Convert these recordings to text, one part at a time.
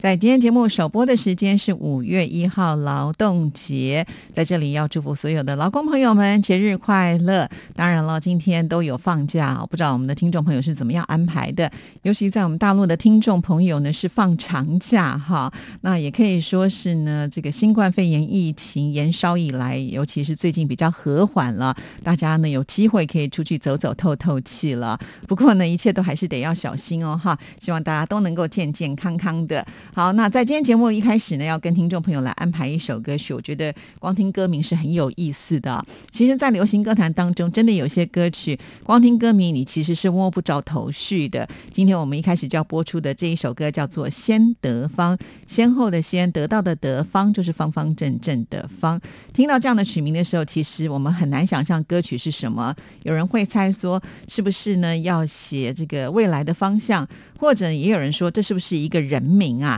在今天节目首播的时间是五月一号劳动节，在这里要祝福所有的劳工朋友们节日快乐。当然了，今天都有放假，不知道我们的听众朋友是怎么样安排的？尤其在我们大陆的听众朋友呢，是放长假哈。那也可以说是呢，这个新冠肺炎疫情延烧以来，尤其是最近比较和缓了，大家呢有机会可以出去走走透透气了。不过呢，一切都还是得要小心哦哈。希望大家都能够健健康康的。好，那在今天节目一开始呢，要跟听众朋友来安排一首歌曲。我觉得光听歌名是很有意思的。其实，在流行歌坛当中，真的有些歌曲光听歌名，你其实是摸不着头绪的。今天我们一开始就要播出的这一首歌叫做《先得方》，先后的先得到的得方就是方方正正的方。听到这样的曲名的时候，其实我们很难想象歌曲是什么。有人会猜说，是不是呢？要写这个未来的方向，或者也有人说，这是不是一个人名啊？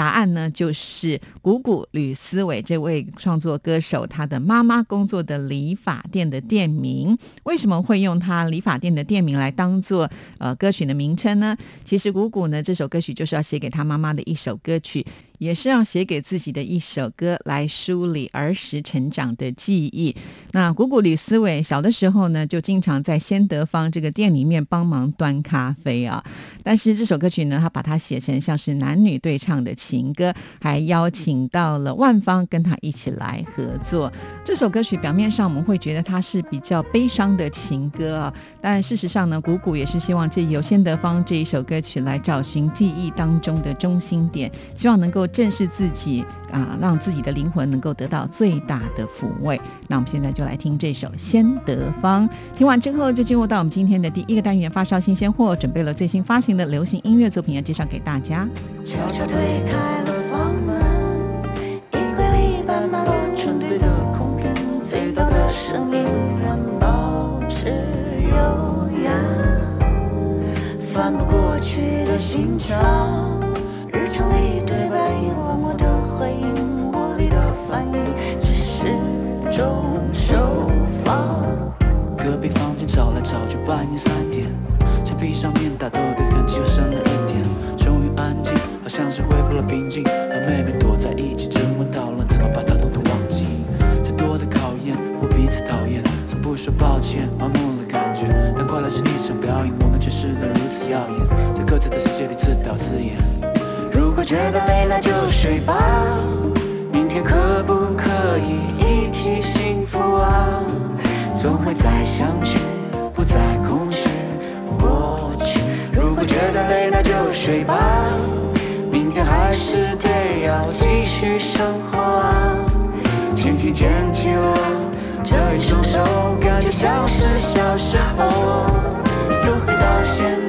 答案呢，就是谷谷吕思伟这位创作歌手，他的妈妈工作的理发店的店名。为什么会用他理发店的店名来当做呃歌曲的名称呢？其实谷谷呢，这首歌曲就是要写给他妈妈的一首歌曲。也是要写给自己的一首歌，来梳理儿时成长的记忆。那谷谷吕思伟小的时候呢，就经常在先德芳这个店里面帮忙端咖啡啊。但是这首歌曲呢，他把它写成像是男女对唱的情歌，还邀请到了万芳跟他一起来合作。这首歌曲表面上我们会觉得它是比较悲伤的情歌啊，但事实上呢，谷谷也是希望借由先德芳这一首歌曲来找寻记忆当中的中心点，希望能够。正视自己啊，让自己的灵魂能够得到最大的抚慰。那我们现在就来听这首《先得方》。听完之后，就进入到我们今天的第一个单元——发烧新鲜货，准备了最新发行的流行音乐作品要介绍给大家。悄悄推开了房门，衣柜里摆满了成堆的空瓶，最大的声音仍保持优雅，翻不过去的心墙。早就，半夜三点，墙壁上面打斗的痕迹又深了一点。终于安静，好像是恢复了平静。和妹妹躲在一起，争论讨论怎么把她统统忘记。再多的考验，或彼此讨厌，从不说抱歉，麻木了感觉。但快乐是一场表演，我们诠释的如此耀眼，在各自的世界里自导自演。如果觉得累了就睡吧，明天可不可以一起幸福啊？总会再相聚，在空虚过去。如果觉得累那就睡吧，明天还是得要继续生活。轻轻牵起了这一双手，感觉像是小时候，又回到现。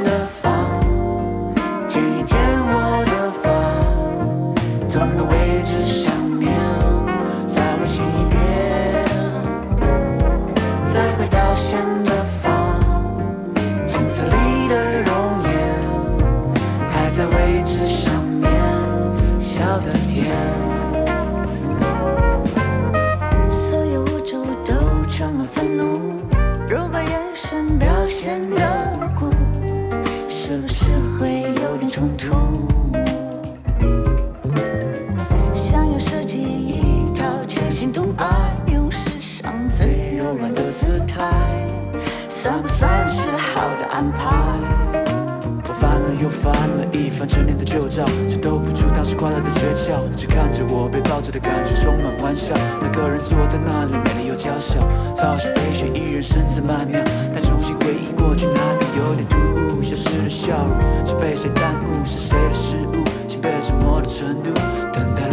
了一番陈年的旧照，却兜不出当时快乐的诀窍。只看着我被抱着的感觉充满欢笑，那个人坐在那里，美丽又娇小，早是飞雪一人身姿曼妙。但重新回忆过去，难免有点突兀，消失的笑容是被谁耽误，是谁的失误？心被折磨的程度，等待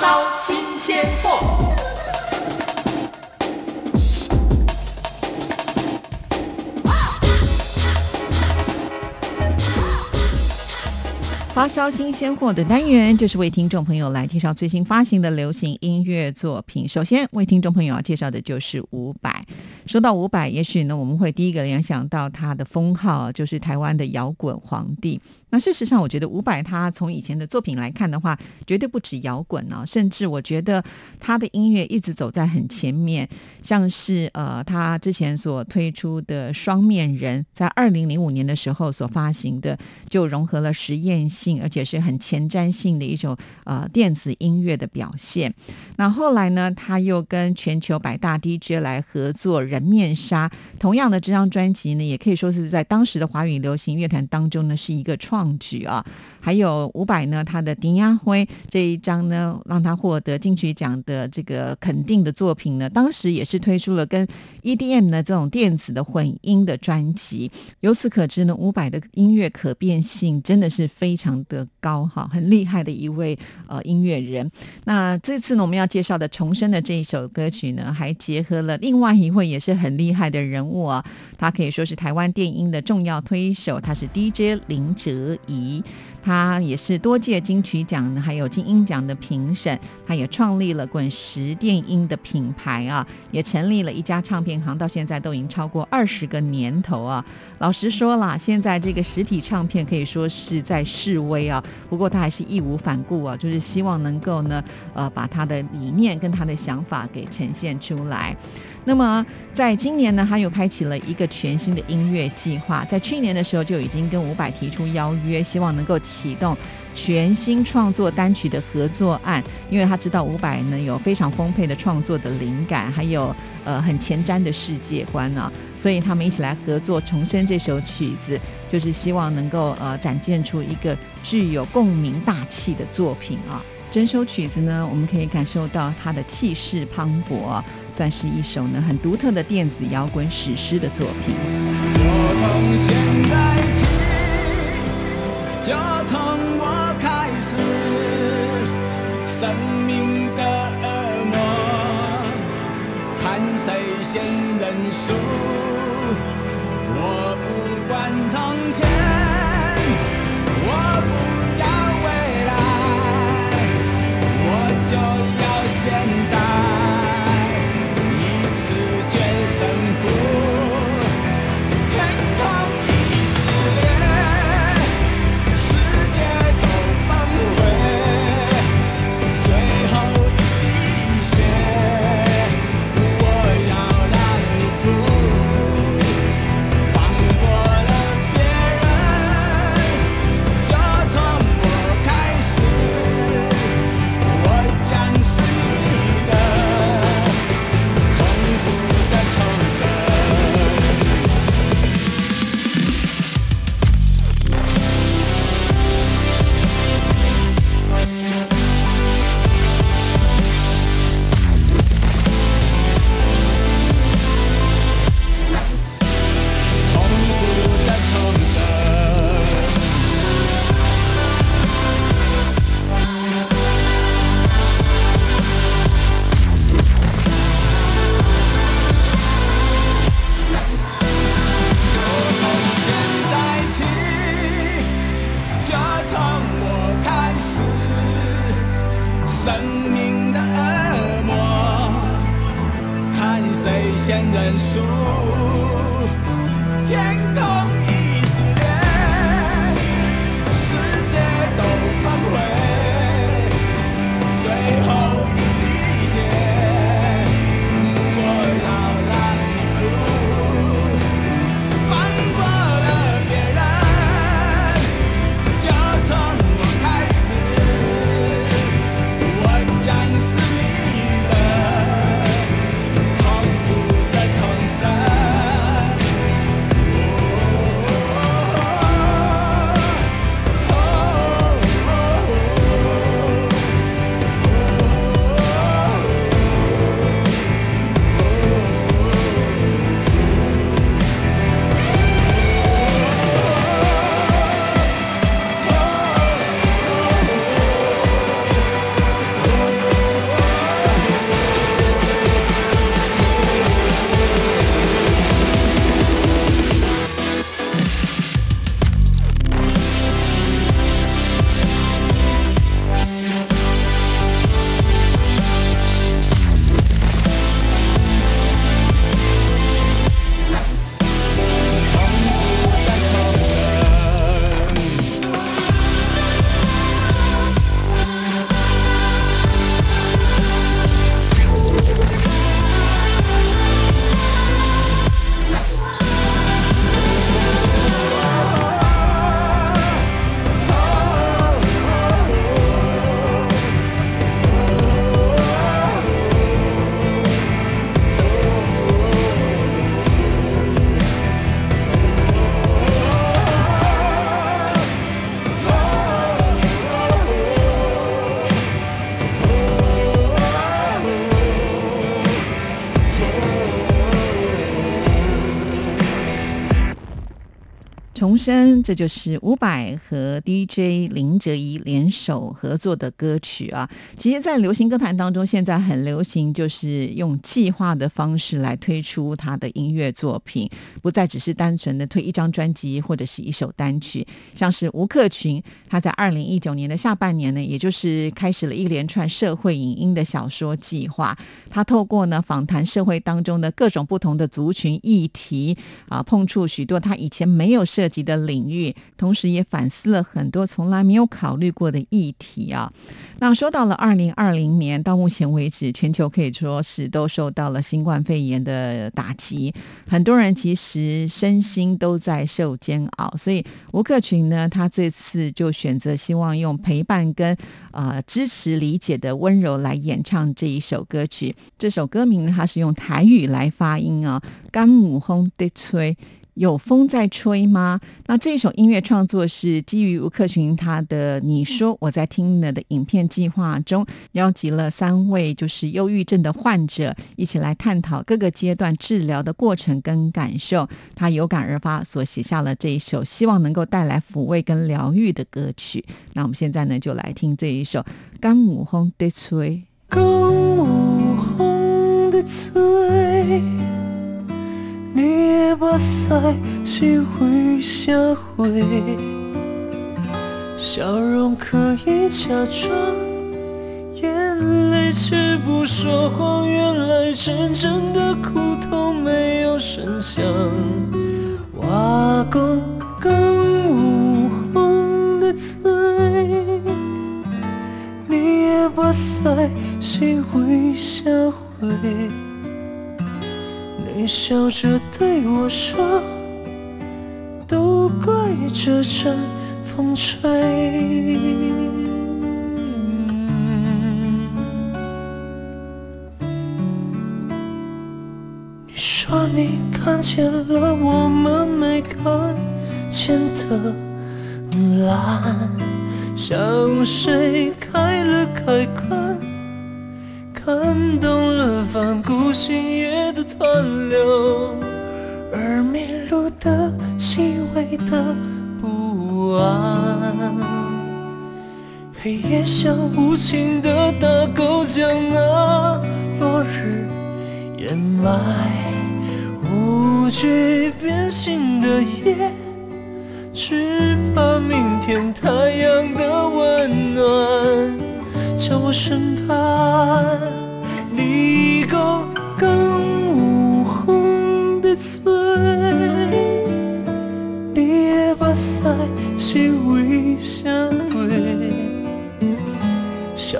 烧新鲜货。发烧新鲜货的单元，就是为听众朋友来介绍最新发行的流行音乐作品。首先为听众朋友要介绍的就是伍佰。说到伍佰，也许呢我们会第一个联想到他的封号就是台湾的摇滚皇帝。那事实上，我觉得伍佰他从以前的作品来看的话，绝对不止摇滚呢、甚至我觉得他的音乐一直走在很前面，像是呃他之前所推出的《双面人》，在二零零五年的时候所发行的，就融合了实验性而且是很前瞻性的一种呃电子音乐的表现。那后来呢，他又跟全球百大 DJ 来合作《人面纱》，同样的这张专辑呢，也可以说是在当时的华语流行乐坛当中呢是一个创举啊。还有伍佰呢，他的《丁亚辉》这一张呢，让他获得金曲奖的这个肯定的作品呢，当时也是推出了跟 EDM 的这种电子的混音的专辑。由此可知呢，伍佰的音乐可变性真的是非常的高哈，很厉害的一位呃音乐人。那这次呢，我们要介绍的《重生》的这一首歌曲呢，还结合了另外一位也是很厉害的人物啊，他可以说是台湾电音的重要推手，他是 DJ 林哲仪。他也是多届金曲奖，还有金音奖的评审。他也创立了滚石电音的品牌啊，也成立了一家唱片行，到现在都已经超过二十个年头啊。老实说啦，现在这个实体唱片可以说是在示威啊，不过他还是义无反顾啊，就是希望能够呢，呃，把他的理念跟他的想法给呈现出来。那么，在今年呢，他又开启了一个全新的音乐计划。在去年的时候就已经跟伍佰提出邀约，希望能够启动全新创作单曲的合作案，因为他知道伍佰呢有非常丰沛的创作的灵感，还有呃很前瞻的世界观呢、所以他们一起来合作重生这首曲子，就是希望能够呃展现出一个具有共鸣大气的作品啊。整首曲子呢，我们可以感受到它的气势磅礴，算是一首呢很独特的电子摇滚史诗的作品。我从现在起，就从我开始，生命的恶魔，看谁先认输。我不管从前，我不要未来，我就要现在，重生，这就是伍佰和 DJ 林哲仪联手合作的歌曲啊。其实，在流行歌坛当中，现在很流行，就是用计划的方式来推出他的音乐作品，不再只是单纯的推一张专辑或者是一首单曲。像是吴克群，他在二零一九年的下半年呢，也就是开始了一连串社会影音的小说计划。他透过呢访谈社会当中的各种不同的族群议题啊，碰触许多他以前没有涉及的的领域，同时也反思了很多从来没有考虑过的议题啊。那说到了二零二零年，到目前为止，全球可以说是都受到了新冠肺炎的打击，很多人其实身心都在受煎熬。所以吴克群呢，他这次就选择希望用陪伴跟呃支持、理解的温柔来演唱这一首歌曲。这首歌名呢，它是用台语来发音啊，干母轰的吹。有风在吹吗？那这首音乐创作是基于吴克群他的《你说我在听呢》的影片计划中，邀集了三位就是忧郁症的患者，一起来探讨各个阶段治疗的过程跟感受。他有感而发，所写下了这一首希望能够带来抚慰跟疗愈的歌曲。那我们现在呢，就来听这一首《干母轰的吹》。江有风在吹，你的目屎是为社会，笑容可以假装，眼泪却不说谎。原来真正的苦痛没有声响。我讲江有风在吹。你的目屎是为社会，你笑着对我说，都怪这阵风吹。你说你看见了我们没看见的蓝。像谁开了开关，看懂了翻古星夜的湍流，而迷路的细微的不安。黑夜像无情的大狗将那，落日掩埋，无惧变心的夜。只怕明天太阳的温暖，叫我身畔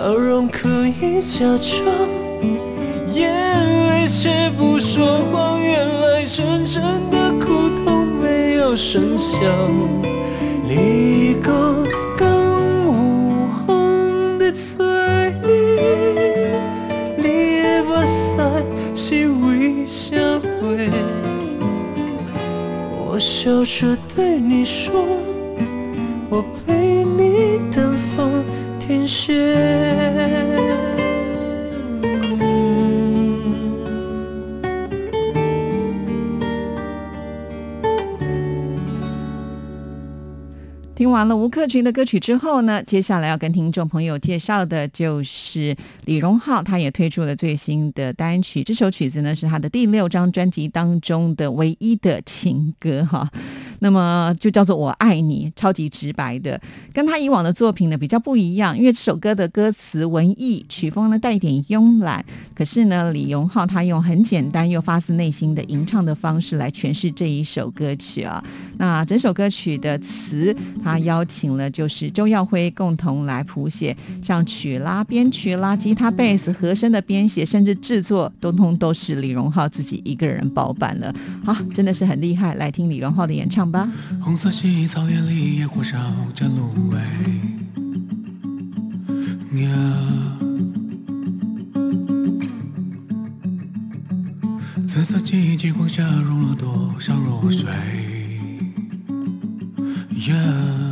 笑容可以假装，眼泪却不说谎，原来真正的苦痛。没有声响，你讲更有风在吹，你的目屎是为社会。我笑着对完了吴克群的歌曲之后呢，接下来要跟听众朋友介绍的就是李荣浩，他也推出了最新的单曲。这首曲子呢是他的第六张专辑当中的唯一的情歌哈。那么就叫做我爱你，超级直白的，跟他以往的作品呢比较不一样。因为这首歌的歌词文艺，曲风呢带一点慵懒，可是呢李荣浩他用很简单又发自内心的吟唱的方式来诠释这一首歌曲啊。那整首歌曲的词，他邀请了就是周耀辉共同来谱写，像曲拉、编曲啦、吉他、贝斯、和声的编写，甚至制作，通通都是李荣浩自己一个人包办了。好，真的是很厉害。来听李荣浩的演唱吧。红色系草原里，野火烧着芦苇。紫色记忆极光下融了多少弱水？yeah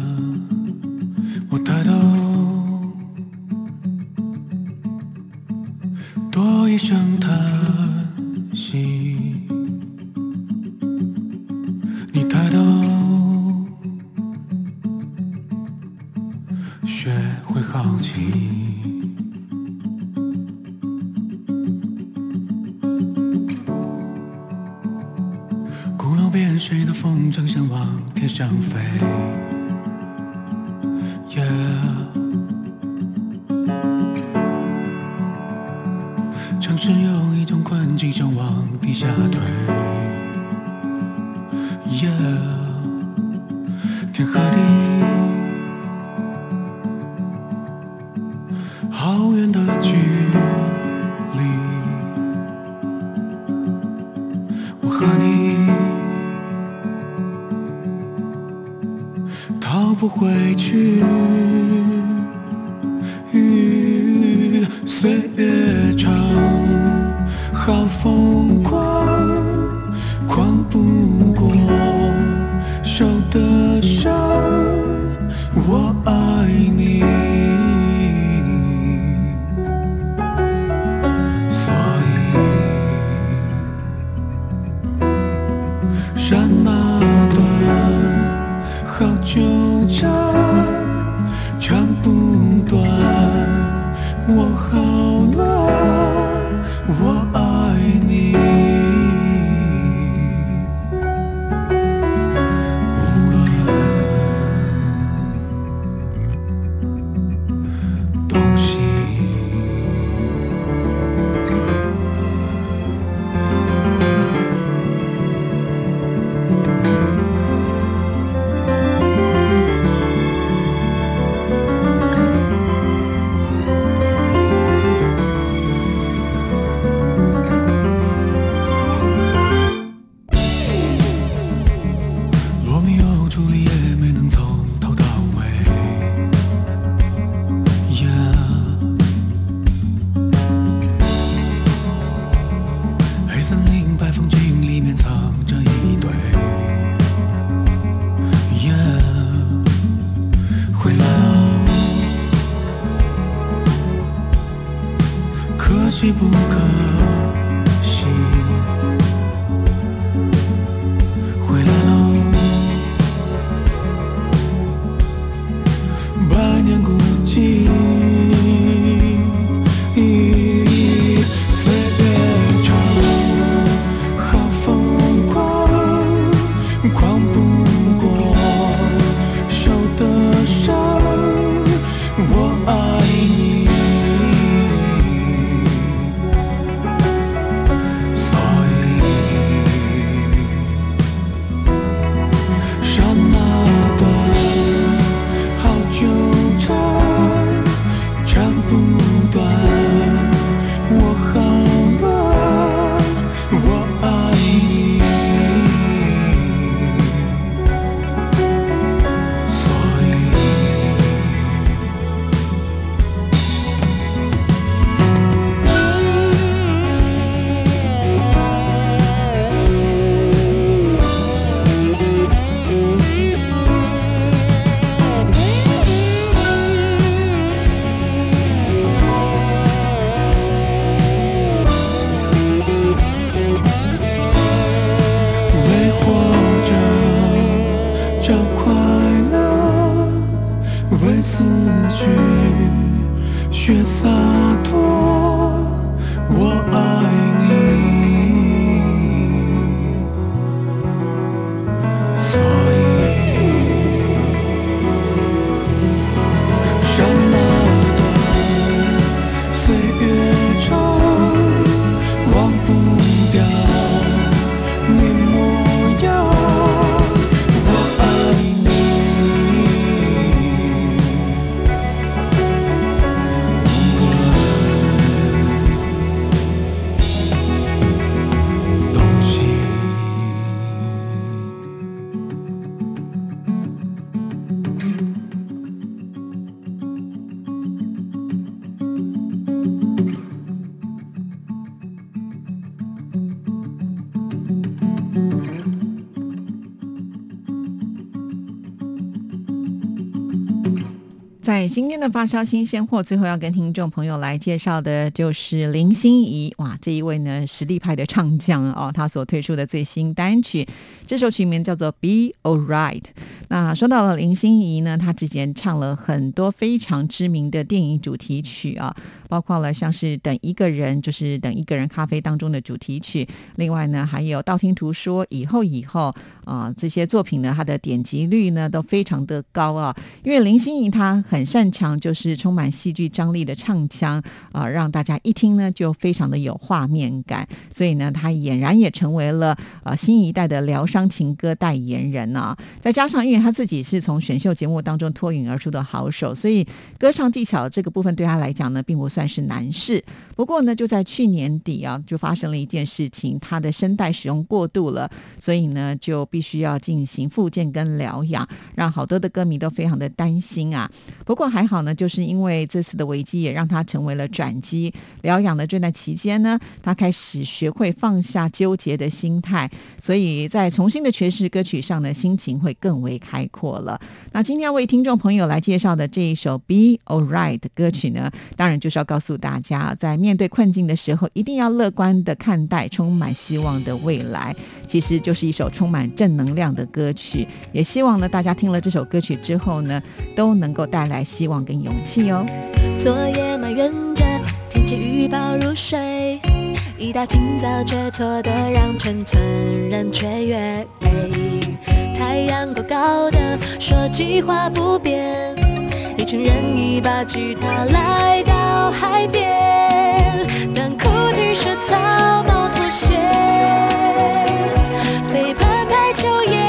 在今天的发烧新鲜货，最后要跟听众朋友来介绍的就是林心怡。哇，这一位呢实力派的唱将哦，他所推出的最新单曲，这首曲名叫做《Be Alright》。那说到了林心怡呢，她之前唱了很多非常知名的电影主题曲啊，包括了像是《等一个人》，就是《等一个人咖啡》当中的主题曲。另外呢，还有《道听途说》、《以后以后》啊、这些作品呢，它的点击率呢都非常的高啊。因为林心怡她很擅长就是充满戏剧张力的唱腔啊、让大家一听呢就非常的有画面感，所以呢，她俨然也成为了呃新一代的疗伤情歌代言人啊。再加上因为她自己是从选秀节目当中脱颖而出的好手，所以歌唱技巧这个部分对她来讲呢，并不算算是难事。不过呢，就在去年底啊，就发生了一件事情，他的声带使用过度了，所以呢，就必须要进行复健跟疗养，让好多的歌迷都非常的担心啊。不过还好呢，就是因为这次的危机，也让他成为了转机。疗养的这段期间呢，他开始学会放下纠结的心态，所以在重新的诠释歌曲上呢，心情会更为开阔了。那今天为听众朋友来介绍的这一首《Be Alright》的歌曲呢，当然就是要告诉大家，在面对困境的时候，一定要乐观的看待，充满希望的未来。其实就是一首充满正能量的歌曲，也希望呢大家听了这首歌曲之后呢，都能够带来希望跟勇气哦。昨夜埋怨着天气预报入睡，一大清早却错得让全村人雀跃。太阳高高的，说计划不变，一群人一把吉他来到海边，短裤 T 恤草帽拖鞋，飞盘排球艳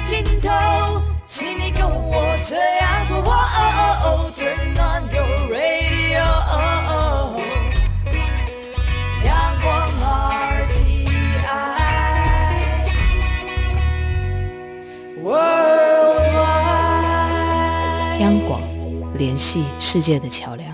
尽头是你跟我这样做哦哦哦 turn on your radio 阳光央广联系世界的桥梁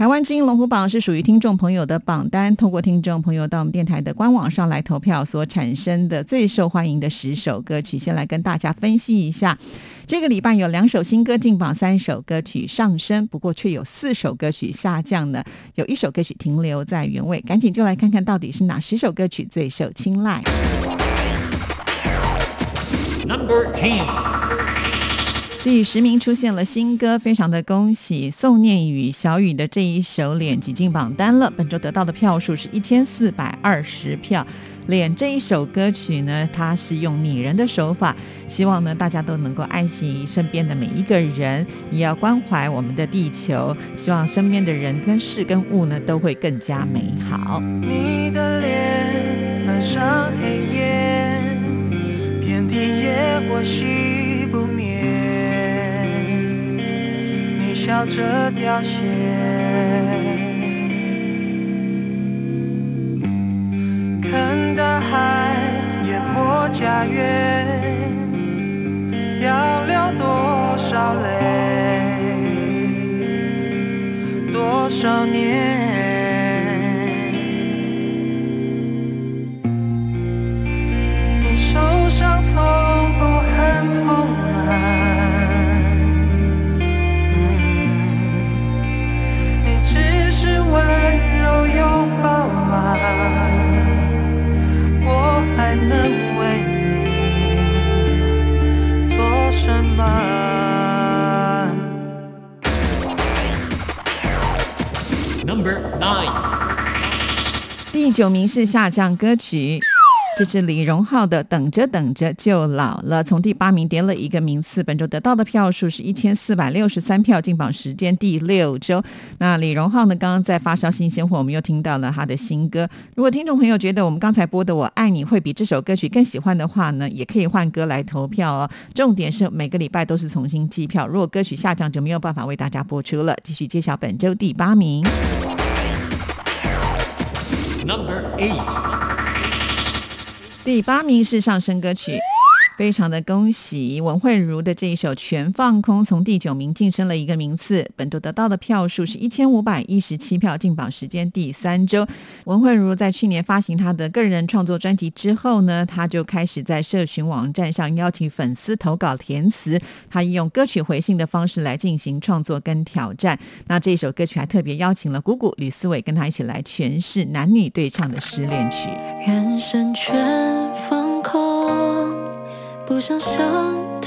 台湾之音龙虎榜是属于听众朋友的榜单，通过听众朋友到我们电台的官网上来投票所产生的最受欢迎的十首歌曲，先来跟大家分析一下。这个礼拜有两首新歌进榜，三首歌曲上升，不过却有四首歌曲下降呢，有一首歌曲停留在原位。赶紧就来看看到底是哪十首歌曲最受青睐。Number Ten。第十名出现了新歌，非常的恭喜宋念宇、小雨的这一首《脸》挤进榜单了。本周得到的票数是一千四百二十票，脸》这一首歌曲呢，它是用拟人的手法，希望呢大家都能够爱惜身边的每一个人，也要关怀我们的地球，希望身边的人跟事跟物呢都会更加美好。你的脸满上黑夜，遍地野火熄笑着凋谢，看大海淹没家园，要流多少泪，多少年。第九名是下降歌曲。这是李荣浩的《等着等着就老了》，从第八名跌了一个名次。本周得到的票数是一千四百六十三票，进榜时间第六周。那李荣浩呢？刚刚在发烧新鲜货，我们又听到了他的新歌。如果听众朋友觉得我们刚才播的《我爱你》会比这首歌曲更喜欢的话呢，也可以换歌来投票哦。重点是每个礼拜都是重新计票，如果歌曲下降就没有办法为大家播出了。继续揭晓本周第八名。Number eight，第八名是上升歌曲。非常的恭喜文慧茹的这一首《全放空》从第九名晋升了一个名次，本周得到的票数是一千五百一十七票，进榜时间第三周。文慧茹在去年发行她的个人创作专辑之后呢，她就开始在社群网站上邀请粉丝投稿填词，她用歌曲回信的方式来进行创作跟挑战。那这首歌曲还特别邀请了谷谷吕思伟跟他一起来诠释男女对唱的失恋曲。不想想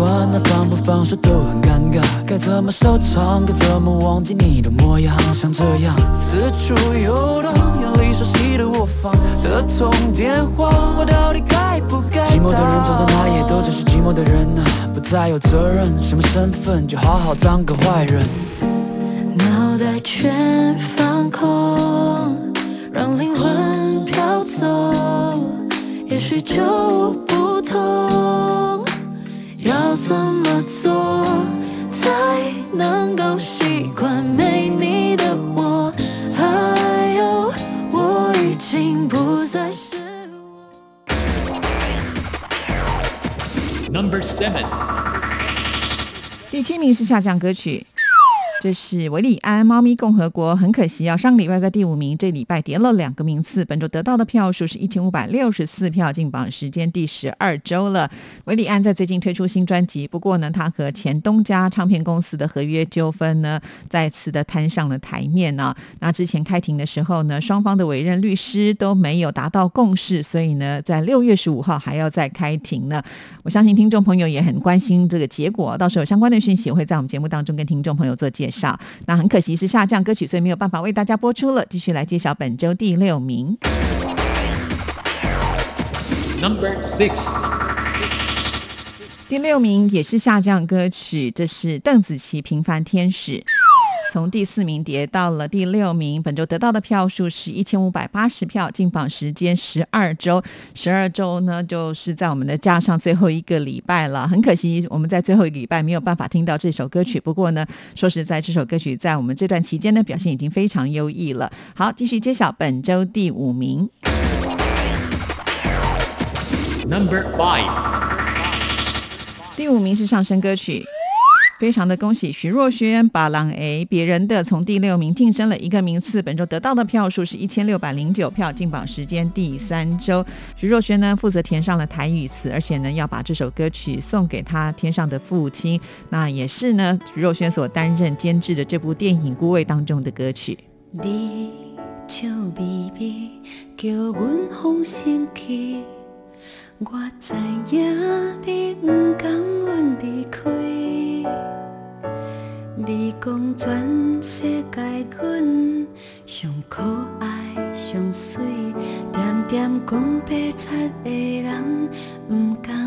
是习惯，那放不放手都很尴尬。该怎么收场？该怎么忘记你的模样？像这样四处游荡，眼里熟悉的我放这通电话，我到底该不该？寂寞的人走到哪里也都只是寂寞的人啊，不再有责任，什么身份就好好当个坏人。脑袋全放空，让灵魂飘走，也许就不同。要怎么做才能够习惯没你的我？还有，我已经不再是。Number seven，第七名是下降歌曲，这是韦礼安《猫咪共和国》，很可惜啊，上个礼拜在第五名，这礼拜跌了两个名次。本周得到的票数是一千五百六十四票，进榜时间第十二周了。韦礼安在最近推出新专辑，不过呢，他和前东家唱片公司的合约纠纷呢，再次的摊上了台面呢、那之前开庭的时候呢，双方的委任律师都没有达到共识，所以呢，在六月十五号还要再开庭呢。我相信听众朋友也很关心这个结果，到时候相关的讯息我会在我们节目当中跟听众朋友做介绍。那很可惜是下降歌曲，所以没有办法为大家播出了。继续来揭晓本周第六名。Number six，第六名也是下降歌曲，这是邓紫棋《平凡天使》。从第四名跌到了第六名。本周得到的票数是一千五百八十票，进榜时间十二周。十二周呢，就是在我们的架上最后一个礼拜了。很可惜，我们在最后一个礼拜没有办法听到这首歌曲。不过呢，说实在，这首歌曲在我们这段期间呢，表现已经非常优异了。好，继续揭晓本周第五名。Number five，第五名是上升歌曲，非常的恭喜徐若瑄把《狼 A》别人的从第六名晋升了一个名次，本周得到的票数是一千六百零九票，进榜时间第三周。徐若瑄呢负责填上了台语词，而且呢要把这首歌曲送给她天上的父亲，那也是呢徐若瑄所担任监制的这部电影《孤味》当中的歌曲。你讲全世界阮上可爱上水，点点讲白贼的人毋甘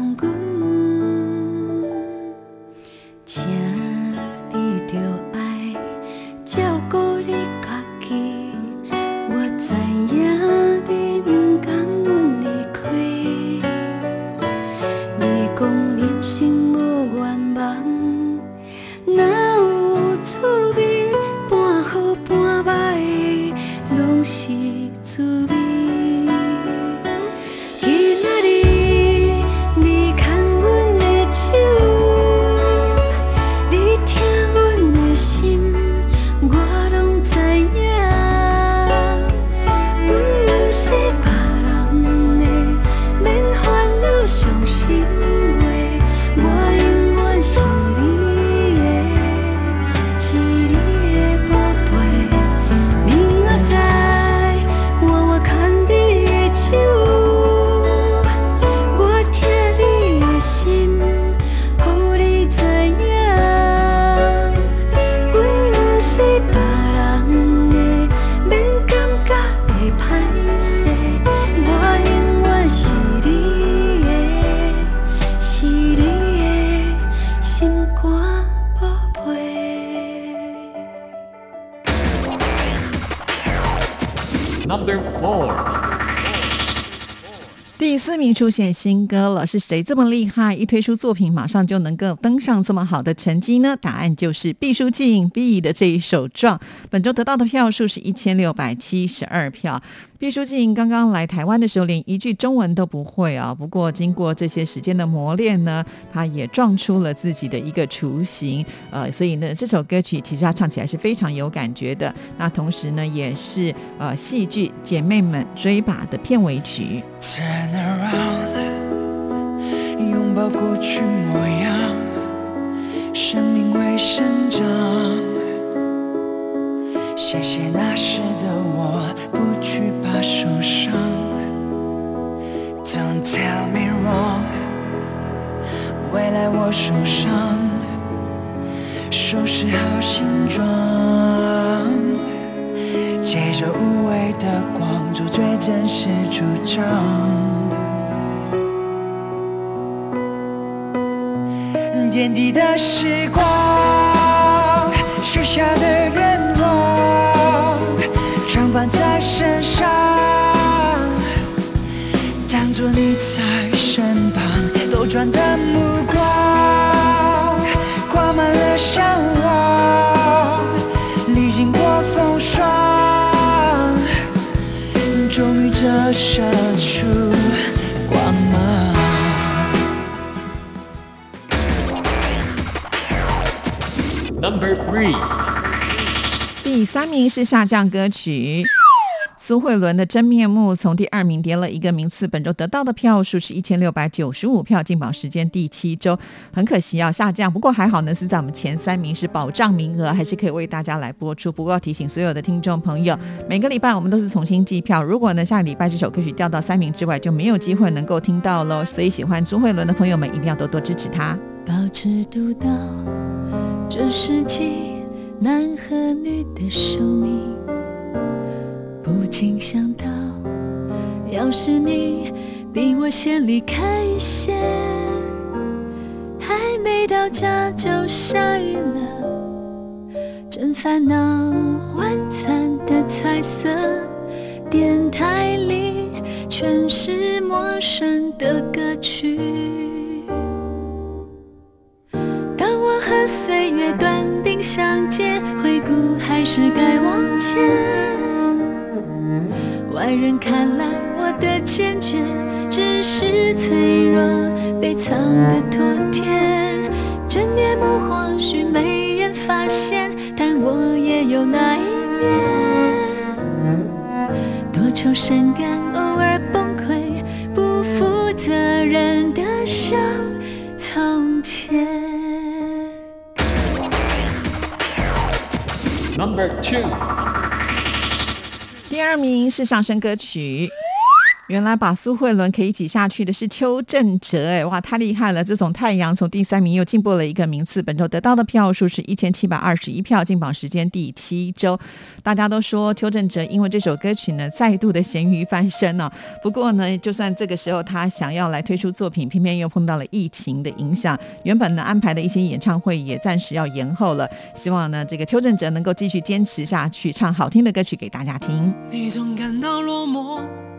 出现新歌了，是谁这么厉害？一推出作品，马上就能够登上这么好的成绩呢？答案就是毕书尽毕的这一首《壮》，本周得到的票数是一千六百七十二票。毕书尽刚刚来台湾的时候，连一句中文都不会啊。不过经过这些时间的磨练呢，他也撞出了自己的一个雏形。呃，所以呢，这首歌曲其实他唱起来是非常有感觉的。那同时呢，也是呃戏剧《姐妹们追吧》的片尾曲。Turn around，拥抱过去模样，生命会生长。谢谢那时的我，不惧怕受伤。Don't tell me wrong，未来我手上收拾好行装。借着无畏的光，做最真实主张。点滴的时光，许下的愿，装扮在身上，当作你在身旁，兜转的目光，挂满了向往，历经过风霜，终于折射出光芒。Number three，三名是下降歌曲。苏慧伦的真面目从第二名跌了一个名次，本周得到的票数是一千六百九十五票，进榜时间第七周，很可惜啊下降。不过还好呢，是在我们前三名是保障名额，还是可以为大家来播出。不过要提醒所有的听众朋友，每个礼拜我们都是重新计票，如果呢下个礼拜这首歌曲掉到三名之外，就没有机会能够听到喽。所以喜欢朱慧伦的朋友们一定要多多支持她。保持独到，这世纪男和女的寿命，不禁想到，要是你比我先离开一些，还没到家就下雨了，真烦恼，晚餐的彩色，电台里全是陌生的歌曲。人看来我的坚决，只是脆弱被藏的妥帖。真面目或许没人发现，但我也有那一面。多愁善感，偶尔崩溃，不负责任的像从前。Number two，第二名是上升歌曲。原来把苏慧伦可以挤下去的是邱正哲，哎，哇，太厉害了！这种太阳从第三名又进步了一个名次，本周得到的票数是一千七百二十一票，进榜时间第七周。大家都说邱正哲因为这首歌曲呢，再度的咸鱼翻身呢、不过呢，就算这个时候他想要来推出作品，偏偏又碰到了疫情的影响，原本呢安排的一些演唱会也暂时要延后了。希望呢，这个邱正哲能够继续坚持下去，唱好听的歌曲给大家听。你总感到落寞、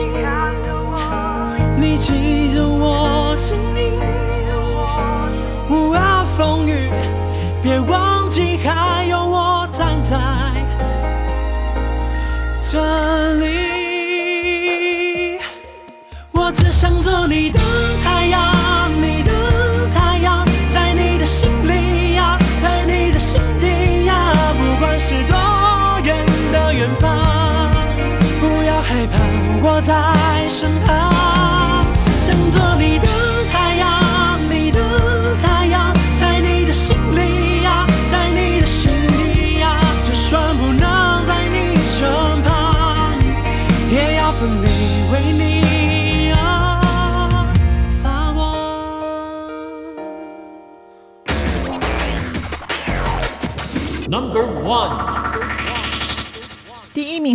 眼睛，你记着我心里，无论风雨，别忘记还有我站在这里。我只想做你的太阳，在身旁，想做你的太阳，你的太阳，在你的心里呀，在你的心底呀，就算不能在你身旁，也要奋力为你啊发光。Number one，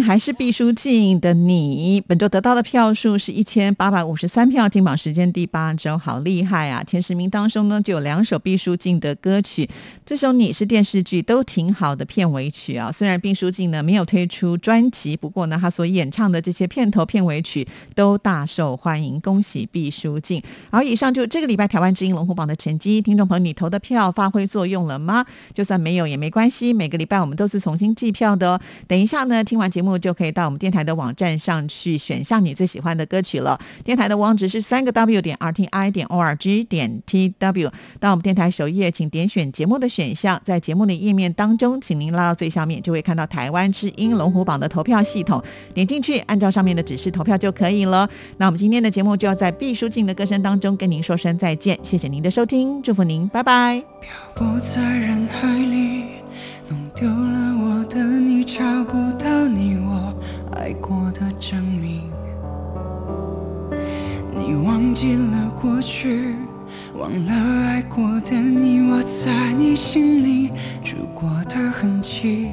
还是毕书尽的你，本周得到的票数是一千八百五十三票，进榜时间第八周，好厉害啊！前十名当中呢，就有两首毕书尽的歌曲，这首《你》是电视剧都挺好的片尾曲啊。虽然毕书尽呢没有推出专辑，不过呢，他所演唱的这些片头片尾曲都大受欢迎，恭喜毕书尽。好，以上就这个礼拜台湾之音龙虎榜的成绩，听众朋友，你投的票发挥作用了吗？就算没有也没关系，每个礼拜我们都是重新计票的哦。等一下呢，听完节目就可以到我们电台的网站上去选项你最喜欢的歌曲了。电台的网址是三个 W 点 RTI 点 ORG 点 TW。到我们电台首页，请点选节目的选项，在节目的页面当中，请您拉到最下面，就会看到台湾之音龙虎榜的投票系统，点进去，按照上面的指示投票就可以了。那我们今天的节目就要在毕书尽的歌声当中跟您说声再见，谢谢您的收听，祝福您，拜拜。不在人海里，弄丢了我的你，找不到你我爱过的证明。你忘记了过去，忘了爱过的你，我在你心里住过的痕迹。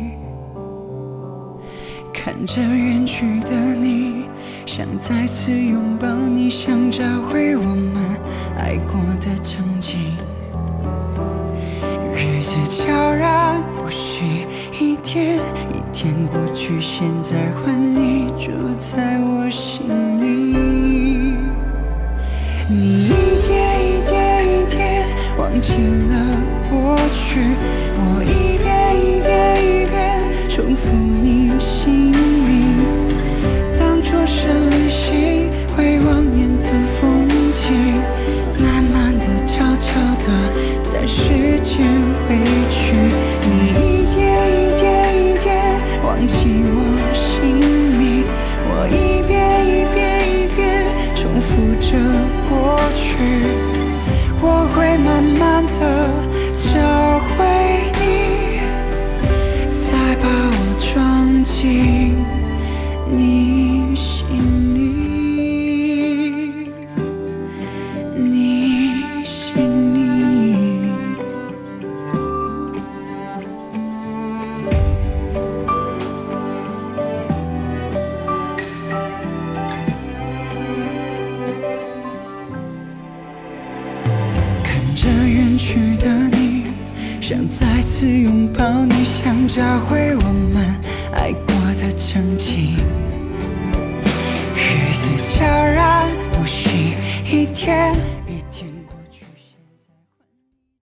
看着远去的你，想再次拥抱你，想找回我们爱过的曾经。日子悄然无息，一天一天过去，现在换你住在我心里。你一点一点一点忘记了过去，我一遍一过去。